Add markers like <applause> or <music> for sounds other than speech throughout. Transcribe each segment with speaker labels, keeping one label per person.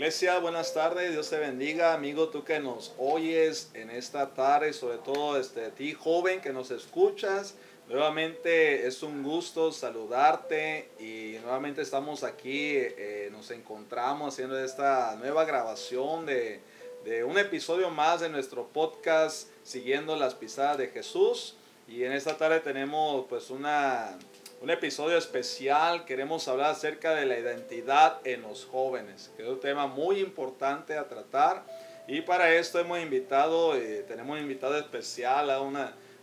Speaker 1: Iglesia, buenas tardes, Dios te bendiga, amigo, tú que nos oyes en esta tarde, sobre todo este, ti joven que nos escuchas. Nuevamente es un gusto saludarte y nuevamente estamos aquí, eh, nos encontramos haciendo esta nueva grabación de, de un episodio más de nuestro podcast Siguiendo las pisadas de Jesús. Y en esta tarde tenemos pues una un episodio especial. Queremos hablar acerca de la identidad en los jóvenes, que es un tema muy importante a tratar. Y para esto hemos invitado, eh, tenemos invitado especial a un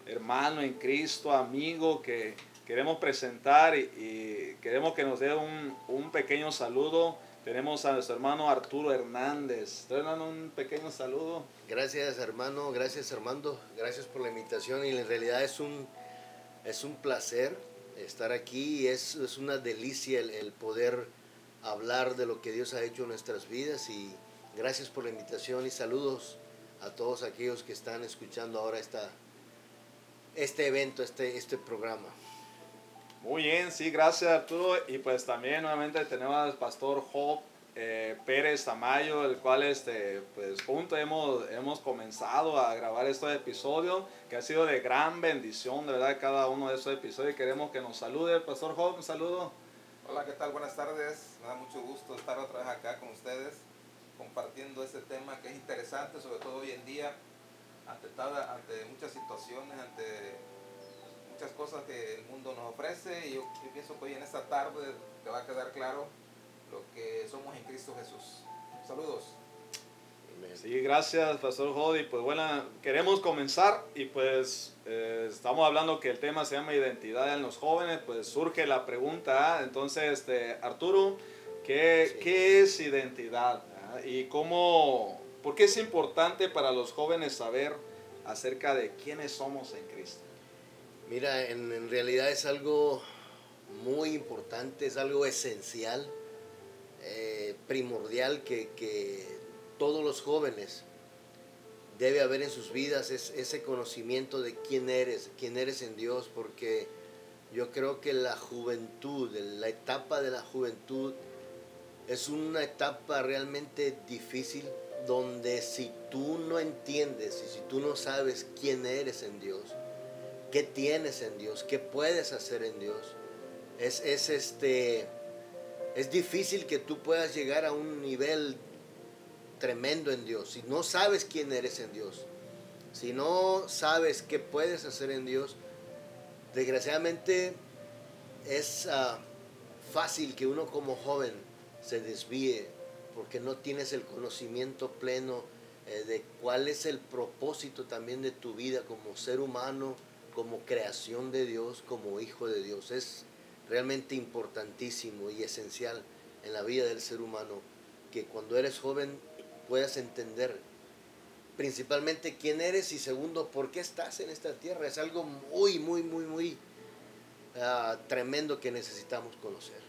Speaker 1: hermano en Cristo, amigo, que queremos presentar y, queremos que nos dé un, un, pequeño saludo. Tenemos a nuestro hermano Arturo Hernández. Hermano, un pequeño saludo.
Speaker 2: Gracias hermano, gracias Armando, gracias por la invitación y en realidad es un, es un placer estar aquí es, es una delicia el, poder hablar de lo que Dios ha hecho en nuestras vidas y gracias por la invitación y saludos a todos aquellos que están escuchando ahora esta, este evento, este, este programa.
Speaker 1: Muy bien, sí, gracias Arturo. Y pues también nuevamente tenemos al pastor Job eh, Pérez Tamayo, el cual este, pues juntos hemos, hemos comenzado a grabar este episodio, que ha sido de gran bendición, de verdad, cada uno de estos episodios. Queremos que nos salude, Pastor Job, un saludo.
Speaker 3: Hola, ¿qué tal? Buenas tardes. Me da mucho gusto estar otra vez acá con ustedes, compartiendo este tema que es interesante, sobre todo hoy en día, ante, ante muchas situaciones, ante muchas cosas que el mundo nos ofrece. Y yo, yo pienso que hoy en esta tarde te va a quedar claro lo que somos en Cristo Jesús. Saludos.
Speaker 1: Sí, gracias, Pastor Jody. Pues bueno, queremos comenzar y pues eh, estamos hablando que el tema se llama identidad en los jóvenes, pues surge la pregunta, entonces, este, Arturo, ¿qué, ¿qué es identidad? ¿Y cómo, por qué es importante para los jóvenes saber acerca de quiénes somos en Cristo?
Speaker 2: Mira, en, en realidad es algo muy importante, es algo esencial eh, primordial que, todos los jóvenes debe haber en sus vidas es ese conocimiento de quién eres, quién eres en Dios, porque yo creo que la juventud, la etapa de la juventud es una etapa realmente difícil donde si tú no entiendes y si tú no sabes quién eres en Dios, qué tienes en Dios, qué puedes hacer en Dios, es, es este es difícil que tú puedas llegar a un nivel tremendo en Dios. Si no sabes quién eres en Dios, si no sabes qué puedes hacer en Dios, desgraciadamente es ah, fácil que uno como joven se desvíe porque no tienes el conocimiento pleno eh, de cuál es el propósito también de tu vida como ser humano, como creación de Dios, como hijo de Dios. Es, realmente importantísimo y esencial en la vida del ser humano, que cuando eres joven puedas entender principalmente quién eres y segundo, por qué estás en esta tierra. Es algo muy, muy, muy, muy ah, tremendo que necesitamos conocer.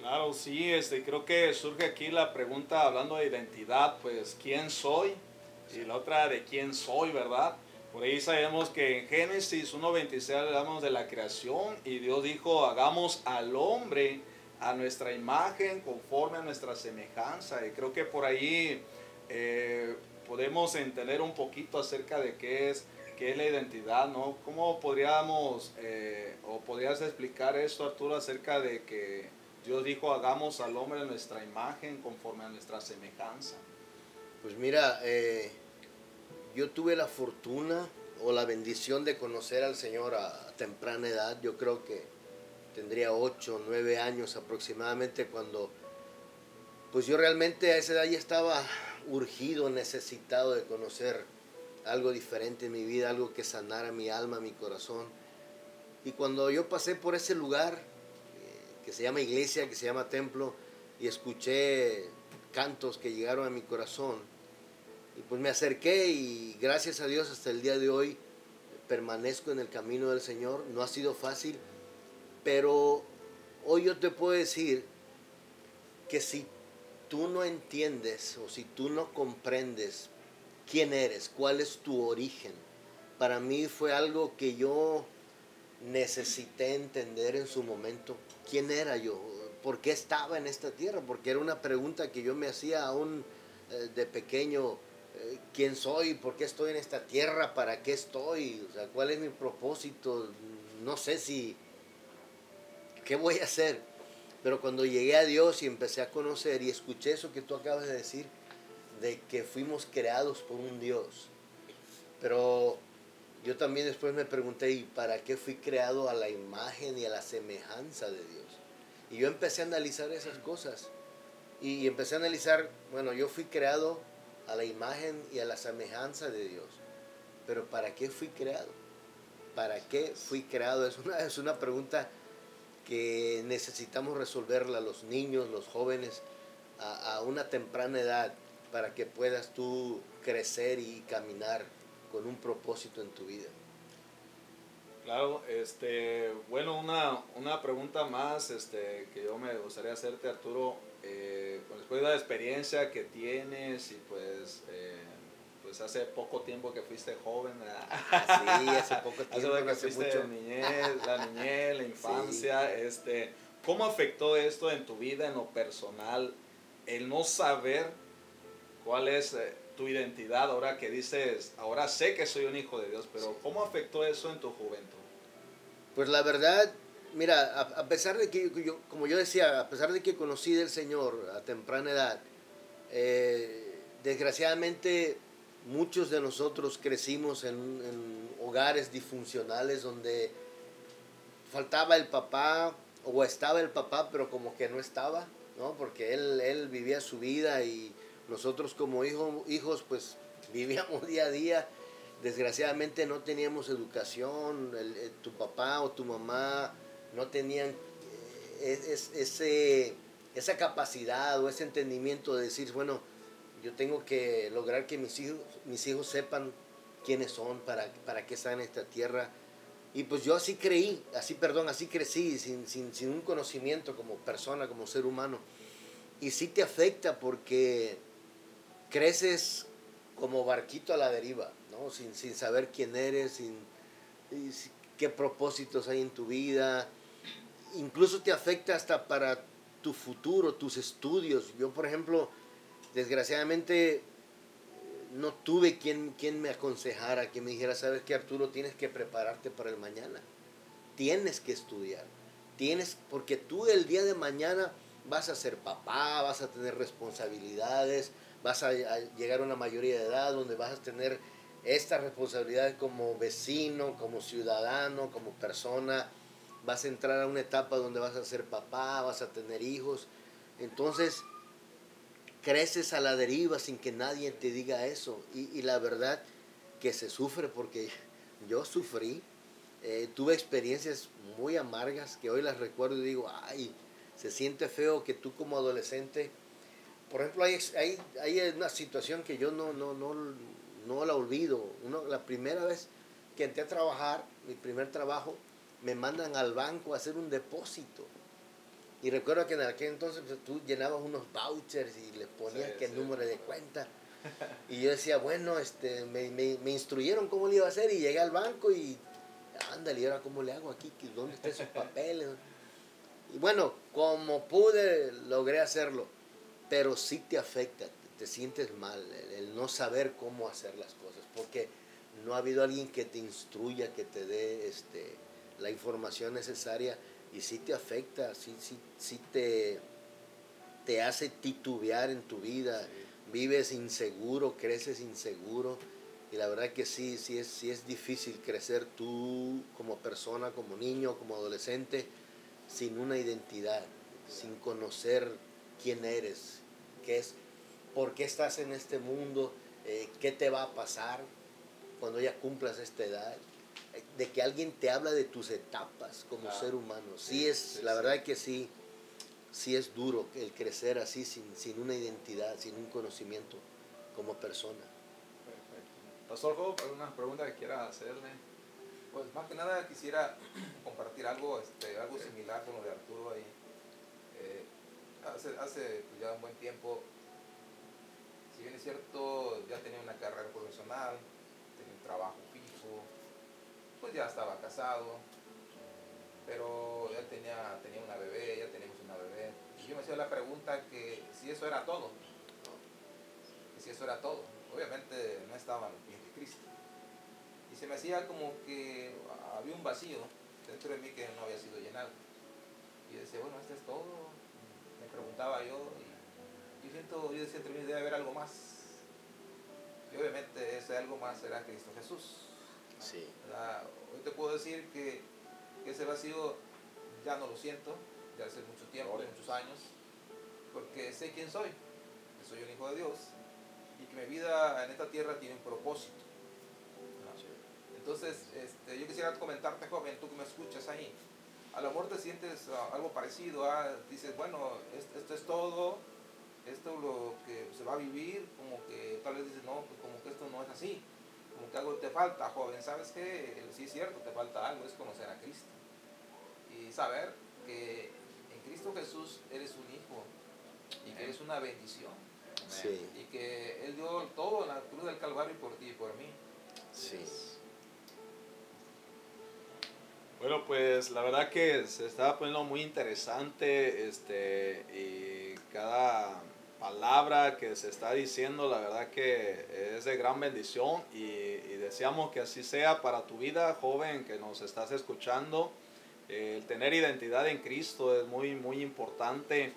Speaker 1: Claro, sí, este, creo que surge aquí la pregunta hablando de identidad, pues, ¿quién soy? Y la otra de quién soy, ¿verdad? Por ahí sabemos que en Génesis 1.26 hablamos de la creación y Dios dijo, hagamos al hombre a nuestra imagen, conforme a nuestra semejanza. Y creo que por ahí eh, podemos entender un poquito acerca de qué es, qué es la identidad, ¿no? ¿Cómo podríamos, eh, o podrías explicar esto, Arturo, acerca de que Dios dijo, hagamos al hombre a nuestra imagen, conforme a nuestra semejanza?
Speaker 2: Pues mira, eh yo tuve la fortuna o la bendición de conocer al Señor a temprana edad. Yo creo que tendría 8 o 9 años aproximadamente cuando pues yo realmente a esa edad ya estaba urgido, necesitado de conocer algo diferente en mi vida, algo que sanara mi alma, mi corazón. Y cuando yo pasé por ese lugar eh, que se llama iglesia, que se llama templo, y escuché cantos que llegaron a mi corazón, y pues me acerqué y gracias a Dios hasta el día de hoy permanezco en el camino del Señor. No ha sido fácil, pero hoy yo te puedo decir que si tú no entiendes o si tú no comprendes quién eres, cuál es tu origen, para mí fue algo que yo necesité entender en su momento. ¿Quién era yo? por qué estaba en esta tierra, porque era una pregunta que yo me hacía aún eh, de pequeño, ¿quién soy? ¿Por qué estoy en esta tierra? ¿Para qué estoy? O sea, ¿cuál es mi propósito? No sé si, ¿qué voy a hacer? Pero cuando llegué a Dios y empecé a conocer y escuché eso que tú acabas de decir, de que fuimos creados por un Dios. Pero yo también después me pregunté, ¿y para qué fui creado a la imagen y a la semejanza de Dios? Y yo empecé a analizar esas cosas. Y empecé a analizar, bueno, yo fui creado a la imagen y a la semejanza de Dios. Pero ¿para qué fui creado? ¿Para qué fui creado? Es una, es una pregunta que necesitamos resolverla los niños, los jóvenes, a, a una temprana edad, para que puedas tú crecer y caminar con un propósito en tu vida.
Speaker 1: Claro, este, bueno, una, una pregunta más este, que yo me gustaría hacerte, Arturo, eh, después de la experiencia que tienes y pues, eh, pues hace poco tiempo que fuiste joven,
Speaker 2: ah, sí, hace poco <laughs> tiempo,
Speaker 1: hace, que fuiste mucho. Niñez, la niñez, la infancia, este, ¿cómo afectó esto en tu vida, en lo personal, el no saber cuál es eh, tu identidad ahora que dices, ahora sé que soy un hijo de Dios, pero ¿cómo afectó eso en tu juventud?
Speaker 2: Pues la verdad, mira, a, pesar de que yo, como yo decía, a pesar de que conocí del Señor a temprana edad, eh, desgraciadamente muchos de nosotros crecimos en, en, hogares disfuncionales donde faltaba el papá o estaba el papá, pero como que no estaba, ¿no? Porque él, él vivía su vida y nosotros como hijos pues <laughs> vivíamos día a día. Desgraciadamente no teníamos educación, eh, tu papá o tu mamá no tenían eh, ese, esa capacidad o ese entendimiento de decir, bueno, yo tengo que lograr que mis hijos, mis hijos sepan quiénes son, para, para qué están en esta tierra. Y pues yo así creí, así, perdón, así crecí, sin, sin, sin un conocimiento como persona, como ser humano. Y sí te afecta porque creces como barquito a la deriva, ¿no? sin, sin saber quién eres, sin, qué propósitos hay en tu vida. Incluso te afecta hasta para tu futuro, tus estudios. Yo, por ejemplo, desgraciadamente no tuve quien, quien me aconsejara, que me dijera, sabes que Arturo, tienes que prepararte para el mañana. Tienes que estudiar. Tienes, porque tú el día de mañana vas a ser papá, vas a tener responsabilidades, vas a, llegar a una mayoría de edad donde vas a tener esta responsabilidad como vecino, como ciudadano, como persona, vas a entrar a una etapa donde vas a ser papá, vas a tener hijos. Entonces, creces a la deriva sin que nadie te diga eso. Y, la verdad que se sufre porque <laughs> yo sufrí, eh, tuve experiencias muy amargas que hoy las recuerdo y digo, ay, se siente feo que tú como adolescente por ejemplo, hay, hay, hay una situación que yo no, no, no, no la olvido. Uno, la primera vez que entré a trabajar, mi primer trabajo, me mandan al banco a hacer un depósito. Y recuerdo que en aquel entonces pues, tú llenabas unos vouchers y le ponías que el número de cuenta. Y yo decía, bueno, este, me, me, me, instruyeron cómo le iba a hacer y llegué al banco y, ándale, ¿y ahora cómo le hago aquí? ¿Dónde están esos papeles? Y bueno, como pude, logré hacerlo pero sí te afecta, te, sientes mal, el, no saber cómo hacer las cosas, porque no ha habido alguien que te instruya, que te dé este, la información necesaria y sí te afecta, sí, sí, sí te, te hace titubear en tu vida, vives inseguro, creces inseguro y la verdad que sí, sí es, sí es difícil crecer tú como persona, como niño, como adolescente, sin una identidad, sin conocer quién eres, qué es, por qué estás en este mundo, eh, qué te va a pasar cuando ya cumplas esta edad, eh, de que alguien te habla de tus etapas como ser humano. Sí, es, la verdad que sí, sí es duro el crecer así sin, sin una identidad, sin un conocimiento como persona.
Speaker 1: Perfecto. Pastor Job, ¿alguna pregunta que quiera hacerle?
Speaker 3: Pues más que nada quisiera <clears throat> compartir algo, este, algo similar con lo de Arturo ahí hace, hace pues, ya un buen tiempo, si bien es cierto, ya tenía una carrera profesional, tenía un trabajo fijo, pues ya estaba casado, pero ya tenía, tenía una bebé, ya teníamos una bebé. Y yo me hacía la pregunta que si eso era todo. Y si eso era todo. Obviamente no estaban los pies de Cristo. Y se me hacía como que había un vacío dentro de mí que no había sido llenado. Y decía, bueno, este es todo. Me preguntaba yo. Y yo siento, yo decía entre mí, debe haber algo más. Y obviamente ese algo más era Cristo Jesús.
Speaker 2: Sí.
Speaker 3: Hoy te puedo decir que, que ese vacío ya no lo siento, de hace mucho tiempo, muchos años, porque sé quién soy, que soy un hijo de Dios y que mi vida en esta tierra tiene un propósito. Entonces, este, yo quisiera comentarte, joven, tú que me escuchas ahí, a lo mejor te sientes ah, algo parecido, ah, dices, bueno, esto, es todo, esto es lo que se va a vivir, como que tal vez dices, no, pues como que esto no es así, como que algo te falta, joven, ¿sabes qué? Sí es cierto, te falta algo, es conocer a Cristo y saber que en Cristo Jesús eres un hijo y que eres una bendición. Y que Él dio todo en la cruz del Calvario por ti y por mí.
Speaker 2: Sí.
Speaker 1: Bueno, pues la verdad que se está poniendo muy interesante este, y cada palabra que se está diciendo, la verdad que es de gran bendición y, y deseamos que así sea para tu vida, joven, que nos estás escuchando el tener identidad en Cristo es muy, muy importante.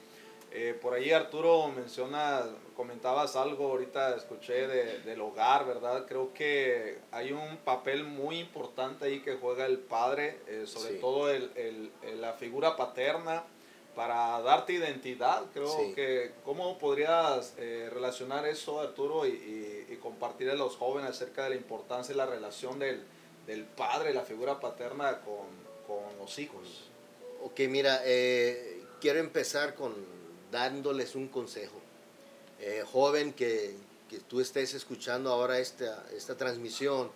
Speaker 1: Eh, por ahí Arturo menciona, comentabas algo, ahorita escuché del hogar, ¿verdad? Creo que hay un papel muy importante ahí que juega el padre, eh, sobre todo el, la figura paterna, para darte identidad. Creo que, ¿cómo podrías eh, relacionar eso, Arturo, y, y, compartir a los jóvenes acerca de la importancia y la relación del, del padre, la figura paterna con, con los hijos.
Speaker 2: Ok, mira, eh, quiero empezar con dándoles un consejo. Eh, joven que, que, tú estés escuchando ahora esta, esta transmisión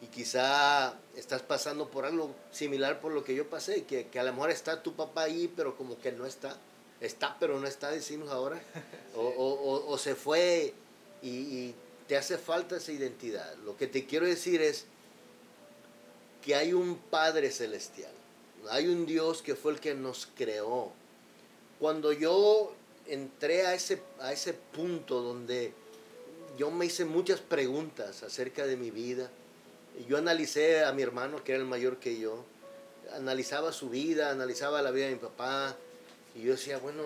Speaker 2: y quizá estás pasando por algo similar por lo que yo pasé, que, que, a lo mejor está tu papá ahí, pero como que no está. Está, pero no está, decimos ahora. <laughs> o, o, o, se fue y, y te hace falta esa identidad. Lo que te quiero decir es, que hay un Padre celestial, hay un Dios que fue el que nos creó. Cuando yo entré a ese, a ese punto donde yo me hice muchas preguntas acerca de mi vida, yo analicé a mi hermano, que era el mayor que yo, analizaba su vida, analizaba la vida de mi papá, y yo decía, bueno,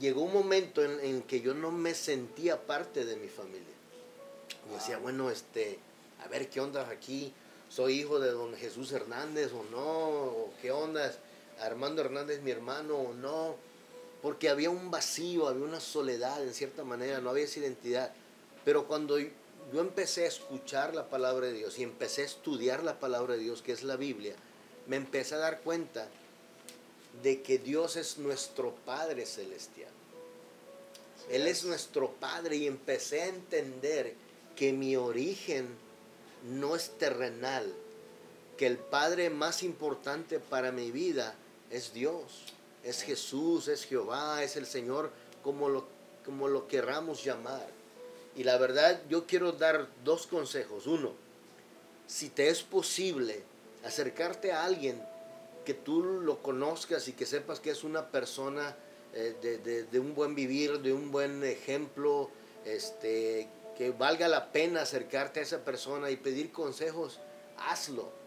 Speaker 2: llegó un momento en, en que yo no me sentía parte de mi familia. Yo decía, bueno, este, a ver qué onda aquí, soy hijo de don Jesús Hernández o no, qué onda, Armando Hernández mi hermano o no, porque había un vacío, había una soledad en cierta manera, no había esa identidad. Pero cuando yo empecé a escuchar la palabra de Dios y empecé a estudiar la palabra de Dios, que es la Biblia, me empecé a dar cuenta de que Dios es nuestro Padre Celestial. Él es nuestro Padre y empecé a entender que mi origen no es terrenal, que el Padre más importante para mi vida es Dios, es Jesús, es Jehová, es el Señor, como lo, como lo querramos llamar. Y la verdad, yo quiero dar dos consejos. Uno, si te es posible acercarte a alguien que tú lo conozcas y que sepas que es una persona eh, de, de, un buen vivir, de un buen ejemplo, este, que valga la pena acercarte a esa persona y pedir consejos, hazlo.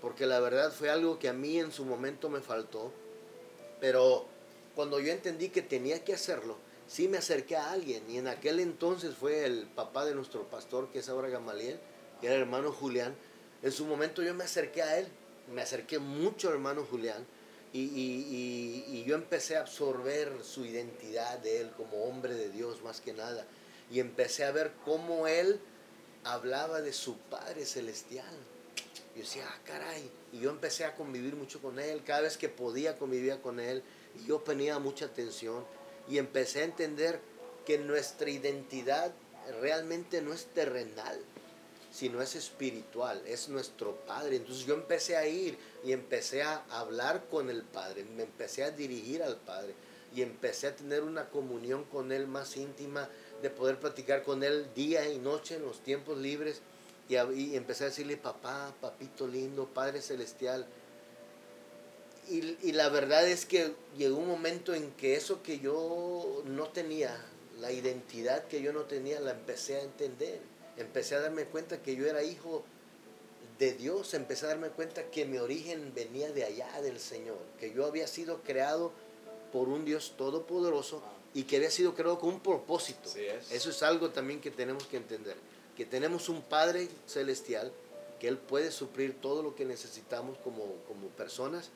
Speaker 2: Porque la verdad fue algo que a mí en su momento me faltó. Pero cuando yo entendí que tenía que hacerlo, sí me acerqué a alguien. Y en aquel entonces fue el papá de nuestro pastor, que es ahora Gamaliel, que era el hermano Julián. En su momento yo me acerqué a él. Me acerqué mucho al hermano Julián. Y, y, y, y yo empecé a absorber su identidad de él como hombre de Dios más que nada y empecé a ver cómo él hablaba de su Padre Celestial. Yo decía, ah, caray. Y yo empecé a convivir mucho con él. Cada vez que podía convivía con él. Y yo ponía mucha atención. Y empecé a entender que nuestra identidad realmente no es terrenal, sino es espiritual. Es nuestro Padre. Entonces yo empecé a ir y empecé a hablar con el Padre. Me empecé a dirigir al Padre. Y empecé a tener una comunión con Él más íntima de poder platicar con él día y noche en los tiempos libres y, empecé a decirle, papá, papito lindo, Padre Celestial. y, la verdad es que llegó un momento en que eso que yo no tenía, la identidad que yo no tenía, la empecé a entender. Empecé a darme cuenta que yo era hijo de Dios, empecé a darme cuenta que mi origen venía de allá del Señor, que yo había sido creado por un Dios todopoderoso y que había sido creado con un propósito. Eso es algo también que tenemos que entender, que tenemos un Padre celestial, que Él puede suplir todo lo que necesitamos como, como personas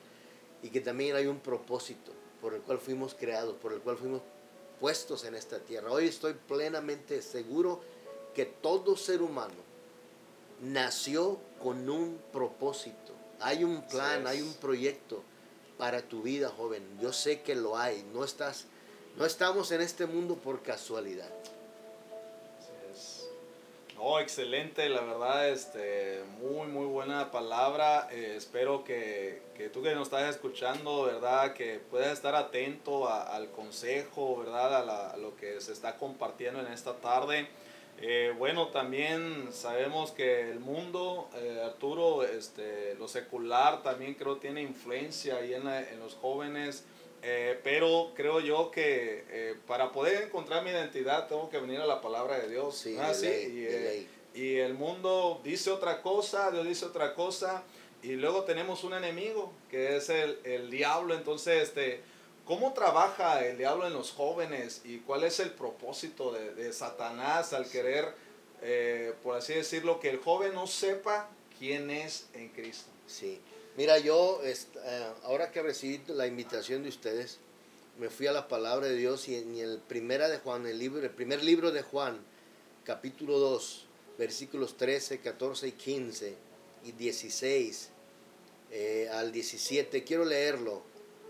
Speaker 2: y que también hay un propósito por el cual fuimos creados, por el cual fuimos puestos en esta tierra. Hoy estoy plenamente seguro que todo ser humano nació con un propósito. Hay un plan, hay un proyecto para tu vida, joven. Yo sé que lo hay. No estás no estamos en este mundo por casualidad.
Speaker 1: No, excelente, la verdad, este, muy, muy buena palabra. Eh, espero que, que, tú que nos estás escuchando, ¿verdad? Que puedas estar atento al consejo, ¿verdad? A, lo que se está compartiendo en esta tarde. Eh, bueno, también sabemos que el mundo, eh, Arturo, este, lo secular también creo tiene influencia ahí en, en los jóvenes. Eh, pero creo yo que eh, para poder encontrar mi identidad tengo que venir a la palabra de Dios.
Speaker 2: Sí, eh,
Speaker 1: y, el mundo dice otra cosa, Dios dice otra cosa. Y luego tenemos un enemigo que es el, el diablo. Entonces, este, ¿cómo trabaja el diablo en los jóvenes? ¿Y cuál es el propósito de, de Satanás al querer, por así decirlo, que el joven no sepa quién es en Cristo?
Speaker 2: Sí. Mira, yo eh, ahora que recibí la invitación de ustedes, me fui a la palabra de Dios y en el primera de Juan, el libro, el primer libro de Juan, capítulo 2, versículos 13, 14 y 15 y 16 eh, al 17, quiero leerlo.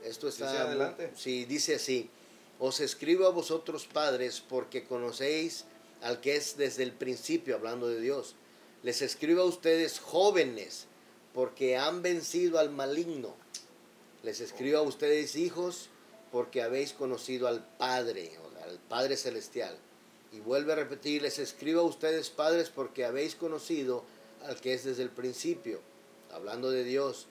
Speaker 2: Esto está
Speaker 1: dice adelante.
Speaker 2: Sí, dice así: Os escribo a vosotros padres porque conocéis al que es desde el principio hablando de Dios. Les escribo a ustedes jóvenes porque han vencido al maligno. Les escribo a ustedes hijos porque habéis conocido al Padre, al Padre Celestial. Y vuelve a repetir, les escribo a ustedes padres porque habéis conocido al que es desde el principio, hablando de Dios.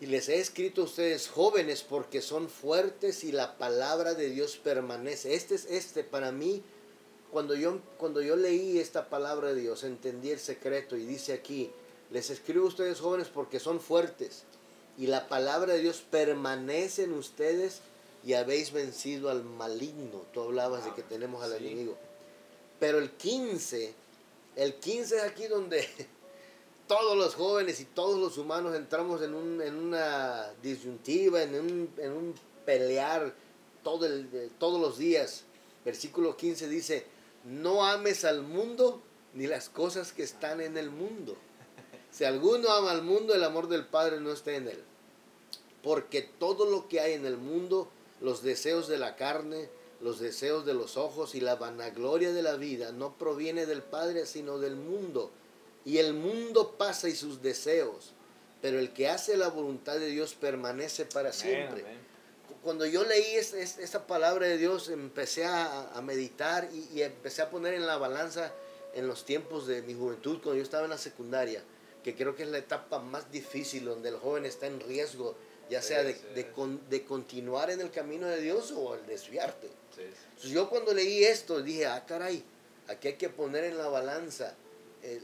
Speaker 2: Y les he escrito a ustedes jóvenes porque son fuertes y la palabra de Dios permanece. Este es este para mí cuando yo cuando yo leí esta palabra de Dios, entendí el secreto y dice aquí, les escribo a ustedes jóvenes porque son fuertes y la palabra de Dios permanece en ustedes y habéis vencido al maligno. Tú hablabas de que tenemos al enemigo. Pero el 15, el 15 es aquí donde <laughs> todos los jóvenes y todos los humanos entramos en, una disyuntiva, en un, pelear todo todos los días. Versículo 15 dice, no ames al mundo ni las cosas que están en el mundo. Si alguno ama al mundo, el amor del Padre no está en él. Porque todo lo que hay en el mundo, los deseos de la carne, los deseos de los ojos y la vanagloria de la vida, no proviene del Padre, sino del mundo. Y el mundo pasa y sus deseos, pero el que hace la voluntad de Dios permanece para siempre. Cuando yo leí esta palabra de Dios, empecé a, meditar y, y empecé a poner en la balanza en los tiempos de mi juventud, cuando yo estaba en la secundaria que creo que es la etapa más difícil donde el joven está en riesgo, ya sea de, de, continuar en el camino de Dios o el desviarte. Entonces yo cuando leí esto dije, ah, caray, aquí hay que poner en la balanza eh,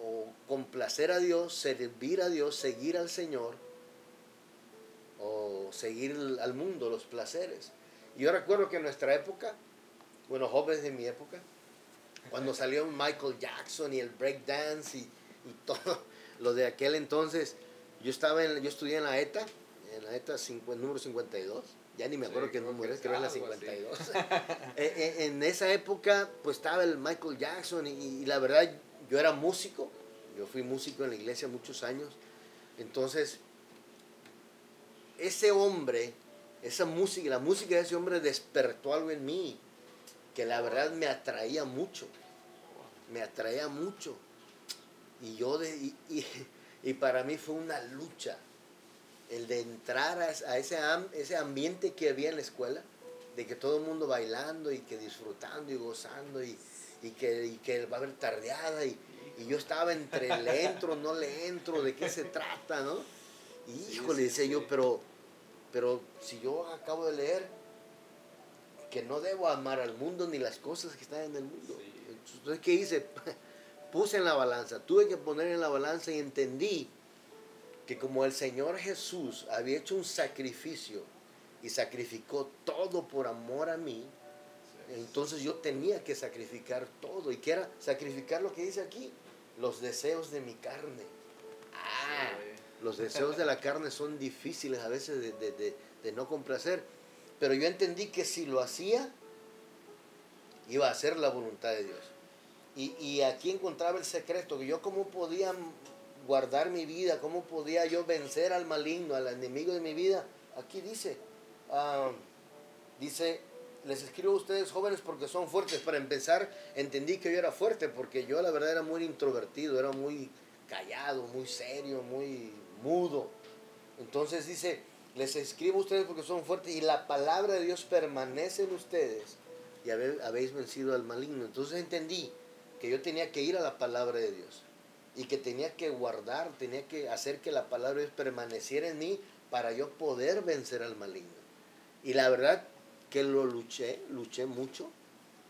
Speaker 2: o complacer a Dios, servir a Dios, seguir al Señor o seguir al mundo, los placeres. Yo recuerdo que en nuestra época, bueno, jóvenes de mi época, cuando <laughs> salió Michael Jackson y el breakdance y, y todo, lo de aquel entonces, yo estaba en, yo estudié en la ETA, en la ETA número 52, ya ni me acuerdo qué número es, creo que es la 52. Eh, eh, en, esa época, pues estaba el Michael Jackson y, la verdad, yo era músico, yo fui músico en la iglesia muchos años, entonces, ese hombre, esa música, la música de ese hombre despertó algo en mí, que la verdad me atraía mucho, me atraía mucho. Y yo, de, y, para mí fue una lucha el de entrar a, ese, ese ambiente que había en la escuela, de que todo el mundo bailando y que disfrutando y gozando y, que, que va a haber tardeada y, yo estaba entre le entro, no le entro, de qué se trata, ¿no? Híjole,
Speaker 1: sí,
Speaker 2: dice yo,
Speaker 1: sí.
Speaker 2: pero, pero si yo acabo de leer que no debo amar al mundo ni las cosas que están en el mundo. Entonces, ¿qué hice? <laughs> Puse en la balanza, tuve que poner en la balanza y entendí que como el Señor Jesús había hecho un sacrificio y sacrificó todo por amor a mí, entonces yo tenía que sacrificar todo. ¿Y qué era? Sacrificar lo que dice aquí, los deseos de mi carne. Ah, los deseos de la <laughs> carne son difíciles a veces de, de- de- de no complacer. Pero yo entendí que si lo hacía, iba a hacer la voluntad de Dios. Y, y aquí encontraba el secreto, que yo cómo podía guardar mi vida, cómo podía yo vencer al maligno, al enemigo de mi vida. Aquí dice, ah, dice, les escribo a ustedes jóvenes porque son fuertes. Para empezar, entendí que yo era fuerte porque yo la verdad era muy introvertido, era muy callado, muy serio, muy mudo. Entonces dice, les escribo a ustedes porque son fuertes y la palabra de Dios permanece en ustedes y habéis vencido al maligno. Entonces entendí que yo tenía que ir a la palabra de Dios y que tenía que guardar, tenía que hacer que la palabra de Dios permaneciera en mí para yo poder vencer al maligno. Y la verdad que lo luché, luché mucho,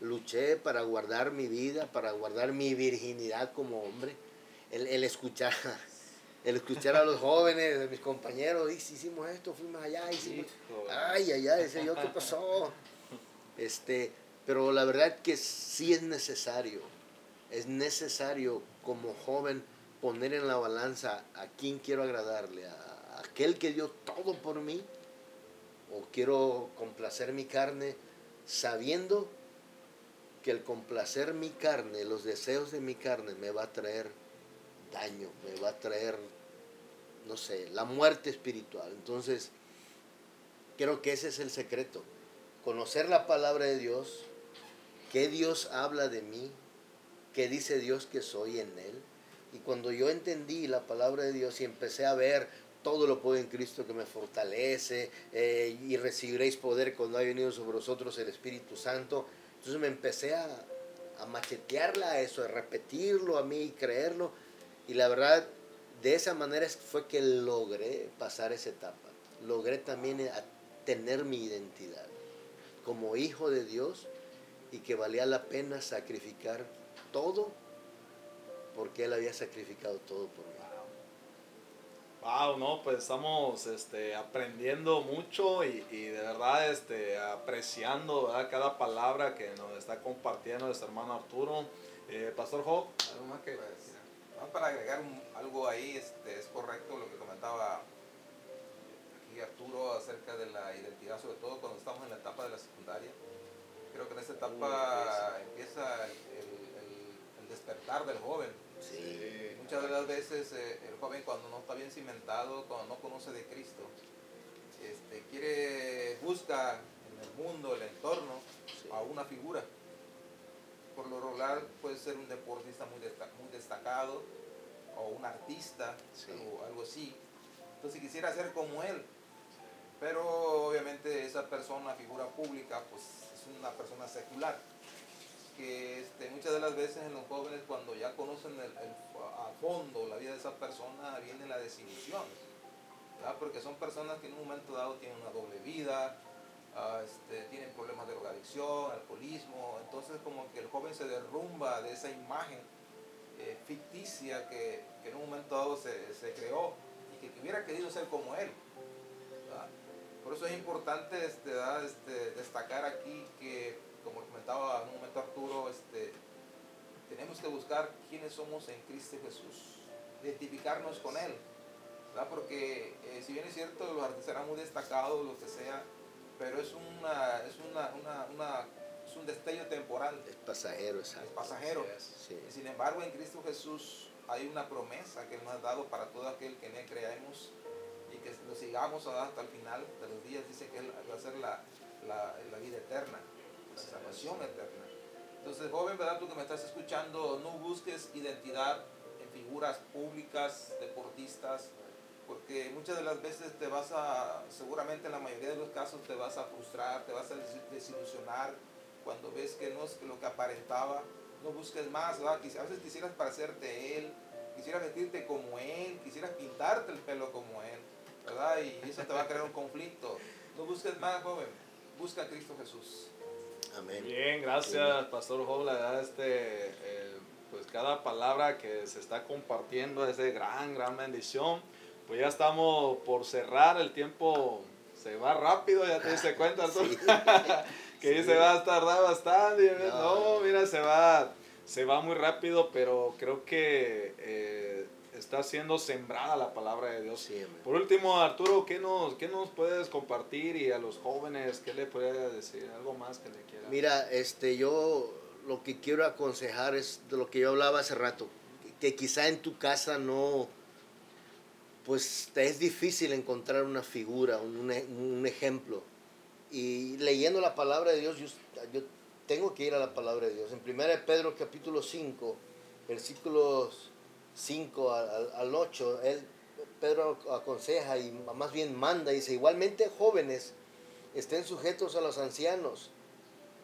Speaker 2: luché para guardar mi vida, para guardar mi virginidad como hombre, el, el escuchar, <laughs> el escuchar a los jóvenes, a mis compañeros, "Y si hicimos esto, fuimos allá, hicimos... Ay, ay, ay, decía yo, ¿qué pasó? <laughs> Este, pero la verdad que sí es necesario, es necesario como joven poner en la balanza a quién quiero agradarle, a, aquel que dio todo por mí, o quiero complacer mi carne, sabiendo que el complacer mi carne, los deseos de mi carne me va a traer daño, me va a traer, no sé, la muerte espiritual. Entonces, creo que ese es el secreto. Conocer la palabra de Dios, qué Dios habla de mí, qué dice Dios que soy en Él. Y cuando yo entendí la palabra de Dios y empecé a ver todo lo puedo en Cristo que me fortalece eh, y recibiréis poder cuando haya venido sobre vosotros el Espíritu Santo, entonces me empecé a, a machetearla a eso, a repetirlo a mí y creerlo. Y la verdad, de esa manera fue que logré pasar esa etapa. Logré también eh, a tener mi identidad como hijo de Dios y que valía la pena sacrificar todo porque Él había sacrificado todo por mí.
Speaker 1: Wow, no, pues estamos este, aprendiendo mucho y, y de verdad este, apreciando ¿verdad? cada palabra que nos está compartiendo nuestro hermano Arturo. Eh, Pastor Job, algo más que
Speaker 3: Pues, vamos para agregar un- algo ahí, este, es correcto lo que comentaba aquí Arturo acerca de la identidad, sobre todo cuando estamos en la etapa de la secundaria. Creo que en esta etapa empieza el despertar del joven.
Speaker 2: Sí.
Speaker 3: Muchas de las veces eh, el joven cuando no está bien cimentado, cuando no conoce de Cristo, este, quiere, busca en el mundo, el entorno,
Speaker 2: Sí.
Speaker 3: a una figura. Por lo regular puede ser un deportista muy, desta- muy destacado o un artista,
Speaker 2: Sí.
Speaker 3: algo, algo así. Entonces quisiera ser como él. Pero obviamente esa persona, figura pública, pues es una persona secular. Que este, muchas de las veces en los jóvenes cuando ya conocen el- el- a fondo la vida de esa persona viene la desilusión. ¿verdad? Porque son personas que en un momento dado tienen una doble vida, ah, este, tienen problemas de drogadicción, alcoholismo, entonces como que el joven se derrumba de esa imagen eh, ficticia que, en un momento dado se, se creó y que, hubiera querido ser como él. Por eso es importante este. Este, destacar aquí que, como comentaba en un momento Arturo, este, tenemos que buscar quiénes somos en Cristo Jesús, identificarnos con Él. ¿verdad? Porque eh, si bien es cierto, los artistas serán muy destacados, lo que sea, pero es, una, es, una, una, una- es un destello temporal,
Speaker 2: Es pasajero,
Speaker 3: es
Speaker 2: exacto.
Speaker 3: pasajero.
Speaker 2: Sí.
Speaker 3: Sin embargo, en Cristo Jesús hay una promesa que Él nos ha dado para todo aquel que en Él creemos y que lo sigamos hasta el final de los días. Dice que Él va a ser la, la, la vida eterna, la salvación eterna. Entonces, joven, ¿verdad? Tú que me estás escuchando, no busques identidad en figuras públicas, deportistas, porque muchas de las veces te vas a, seguramente en la mayoría de los casos te vas a frustrar, te vas a des- desilusionar cuando ves que no es lo que aparentaba. No busques más, ¿verdad? A veces quisieras parecerte él, quisieras vestirte como él, quisieras pintarte el pelo como él. ¿verdad? Y eso te va a crear un conflicto. No busques más, joven. Busca a Cristo Jesús.
Speaker 2: Amén.
Speaker 1: Bien, gracias, Pastor Job. La verdad, este, eh, pues cada palabra que se está compartiendo es de gran, gran bendición. Pues ya estamos por cerrar, el tiempo se va rápido, ya te diste <laughs> cuenta?
Speaker 2: Sí. <laughs>
Speaker 1: que
Speaker 2: Sí.
Speaker 1: se va a tardar bastante. No,
Speaker 2: No.
Speaker 1: mira, se va, se va muy rápido, pero creo que eh, está siendo sembrada la palabra de Dios.
Speaker 2: Sí.
Speaker 1: Por último, Arturo, ¿qué nos, ¿qué nos puedes compartir y a los jóvenes, qué le puedes decir? ¿Algo más que le quieras?
Speaker 2: Mira, este, yo lo que quiero aconsejar es de lo que yo hablaba hace rato, que quizá en tu casa no, pues te es difícil encontrar una figura, un, un ejemplo. Y leyendo la palabra de Dios, yo, yo tengo que ir a la palabra de Dios. En 1 Pedro capítulo 5, versículos 5 al, al- al 8, él, Pedro aconseja y más bien manda, dice, igualmente jóvenes, estén sujetos a los ancianos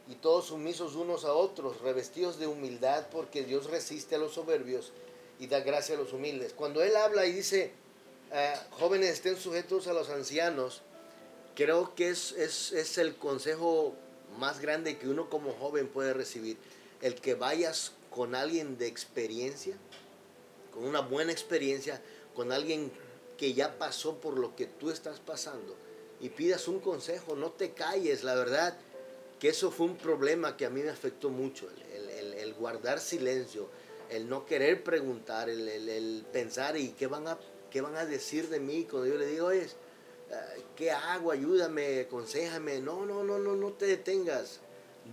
Speaker 2: y todos sumisos unos a otros, revestidos de humildad, porque Dios resiste a los soberbios y da gracia a los humildes. Cuando Él habla y dice, eh, jóvenes estén sujetos a los ancianos, creo que es, es, es el consejo más grande que uno como joven puede recibir. El que vayas con alguien de experiencia, con una buena experiencia, con alguien que ya pasó por lo que tú estás pasando y pidas un consejo, no te calles, la verdad que eso fue un problema que a mí me afectó mucho, el, el- el guardar silencio, el no querer preguntar, el, el- pensar y qué van, a, qué van a decir de mí cuando yo le digo, oye, eh, ¿qué hago? Ayúdame, aconsejame. No, no, no, no, no te detengas.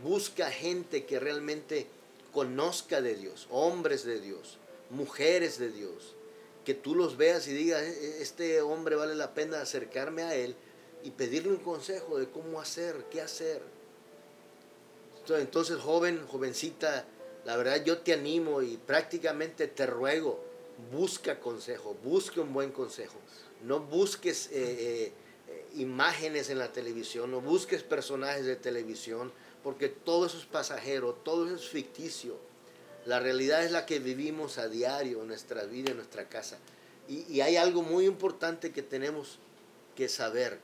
Speaker 2: Busca gente que realmente conozca de Dios, hombres de Dios, mujeres de Dios, que tú los veas y digas, "E- este hombre vale la pena acercarme a él y pedirle un consejo de cómo hacer, qué hacer. Entonces, joven, jovencita, la verdad yo te animo y prácticamente te ruego, busca consejo, busca un buen consejo. No busques eh, eh, imágenes en la televisión, no busques personajes de televisión, porque todo eso es pasajero, todo eso es ficticio. La realidad es la que vivimos a diario en nuestra vida, en nuestra casa. Y, y hay algo muy importante que tenemos que saber,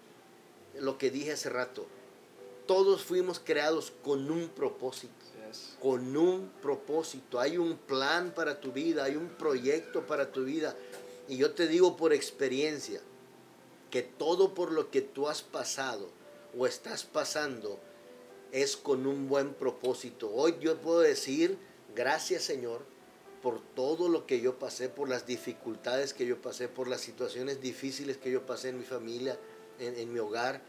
Speaker 2: lo que dije hace rato. Todos fuimos creados con un propósito con un propósito, hay un plan para tu vida, hay un proyecto para tu vida. Y yo te digo por experiencia que todo por lo que tú has pasado o estás pasando es con un buen propósito. Hoy yo puedo decir, gracias Señor, por todo lo que yo pasé, por las dificultades que yo pasé, por las situaciones difíciles que yo pasé en mi familia, en, en mi hogar,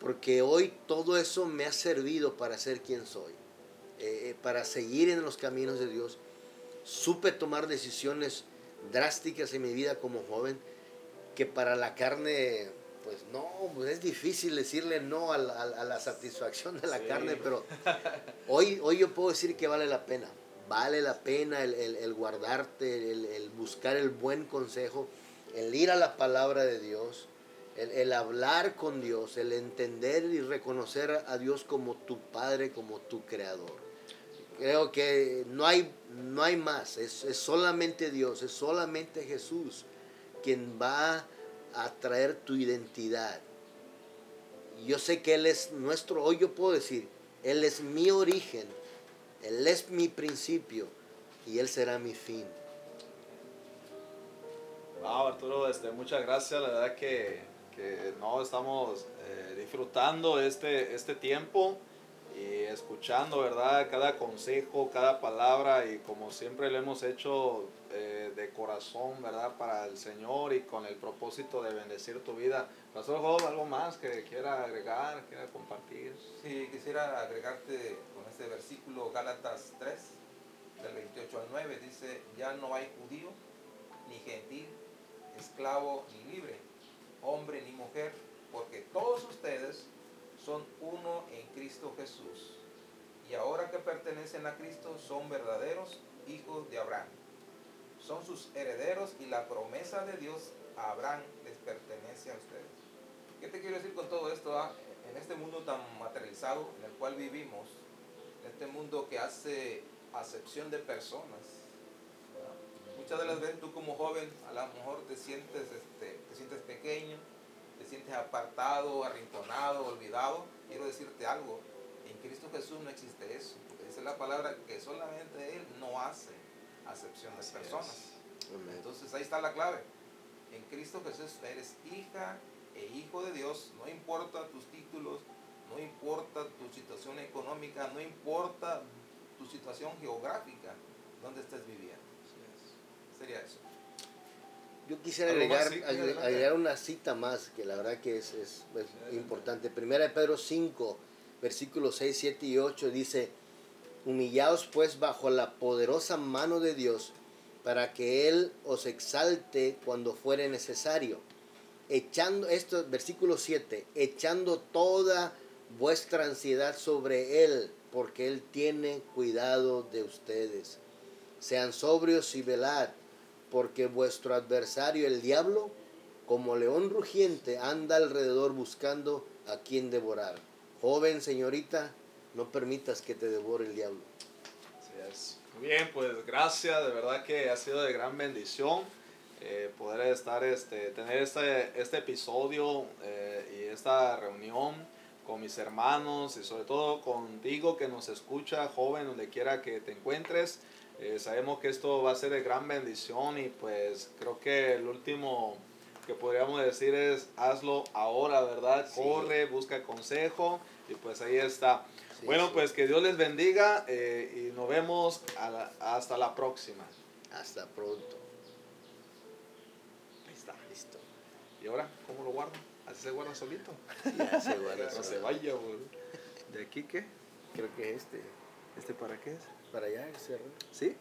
Speaker 2: porque hoy todo eso me ha servido para ser quien soy eh, para seguir en los caminos de Dios. Supe tomar decisiones drásticas en mi vida como joven, que para la carne, pues no, pues es difícil decirle no a la, a la satisfacción de la
Speaker 1: Sí.
Speaker 2: carne, pero <laughs> hoy, hoy yo puedo decir que vale la pena. Vale la pena el, el- el guardarte, el, el buscar el buen consejo, el ir a la palabra de Dios, el, hablar con Dios, el entender y reconocer a Dios como tu Padre, como tu Creador. Creo que no hay, no hay más, es, es solamente Dios, es solamente Jesús quien va a traer tu identidad. Yo sé que Él es nuestro, hoy yo puedo decir, Él es mi origen, Él es mi principio y Él será mi fin.
Speaker 1: Wow, Arturo, este, muchas gracias. La verdad que, que no estamos eh, disfrutando este, este tiempo y escuchando, ¿verdad? Cada consejo, cada palabra y como siempre lo hemos hecho eh, de corazón, ¿verdad? Para el Señor y con el propósito de bendecir tu vida. Pastor Job, ¿algo más que quiera agregar, quiera compartir?
Speaker 3: Sí, quisiera agregarte este versículo Gálatas 3, del 28 al 9, dice, ya no hay judío, ni gentil, esclavo ni libre, hombre ni mujer, porque todos ustedes son uno en Cristo Jesús. Y ahora que pertenecen a Cristo son verdaderos hijos de Abraham. Son sus herederos y la promesa de Dios a Abraham les pertenece a ustedes. ¿Qué te quiero decir con todo esto? ah? En este mundo tan materializado en el cual vivimos, este mundo que hace acepción de personas, ¿verdad? muchas de las veces tú como joven a lo mejor te sientes, este, te sientes pequeño, te sientes apartado, arrinconado, olvidado, quiero decirte algo. En Cristo Jesús no existe eso. Porque dice la palabra que solamente Él no hace acepción de personas. Entonces ahí está la clave. En Cristo Jesús eres hija e hijo de Dios. No importa tus títulos, no importa tu situación económica, no importa tu situación geográfica donde estés viviendo. Sería eso.
Speaker 2: Yo quisiera agregar, agregar, una cita más, que la verdad que es, es, importante. Primera de Pedro 5, versículos 6, 7 y 8 dice, humillaos pues bajo la poderosa mano de Dios, para que Él os exalte cuando fuere necesario. Echando, esto, versículo 7, echando toda vuestra ansiedad sobre Él, porque Él tiene cuidado de ustedes. Sean sobrios y velad porque vuestro adversario, el diablo, como león rugiente, anda alrededor buscando a quien devorar. Joven, señorita, no permitas que te devore el diablo.
Speaker 1: Así bien, pues gracias, de verdad que ha sido de gran bendición eh, poder estar, este, tener este, este episodio eh, y esta reunión con mis hermanos y sobre todo contigo que nos escucha, joven, donde quiera que te encuentres. Eh, sabemos que esto va a ser de gran bendición y pues creo que el último que podríamos decir es hazlo ahora, ¿verdad? Corre, busca consejo y pues ahí está. bueno, pues que Dios les bendiga eh, y nos vemos hasta la próxima.
Speaker 2: Hasta pronto.
Speaker 1: Ahí está. Listo. ¿Y ahora cómo lo guardo? ¿Así se guarda solito? <laughs>
Speaker 2: Ya se guarda.
Speaker 1: no se vaya, ¿De aquí qué?
Speaker 2: Creo que este.
Speaker 1: ¿Este para qué es?
Speaker 2: para allá, cerro.
Speaker 1: ¿Sí?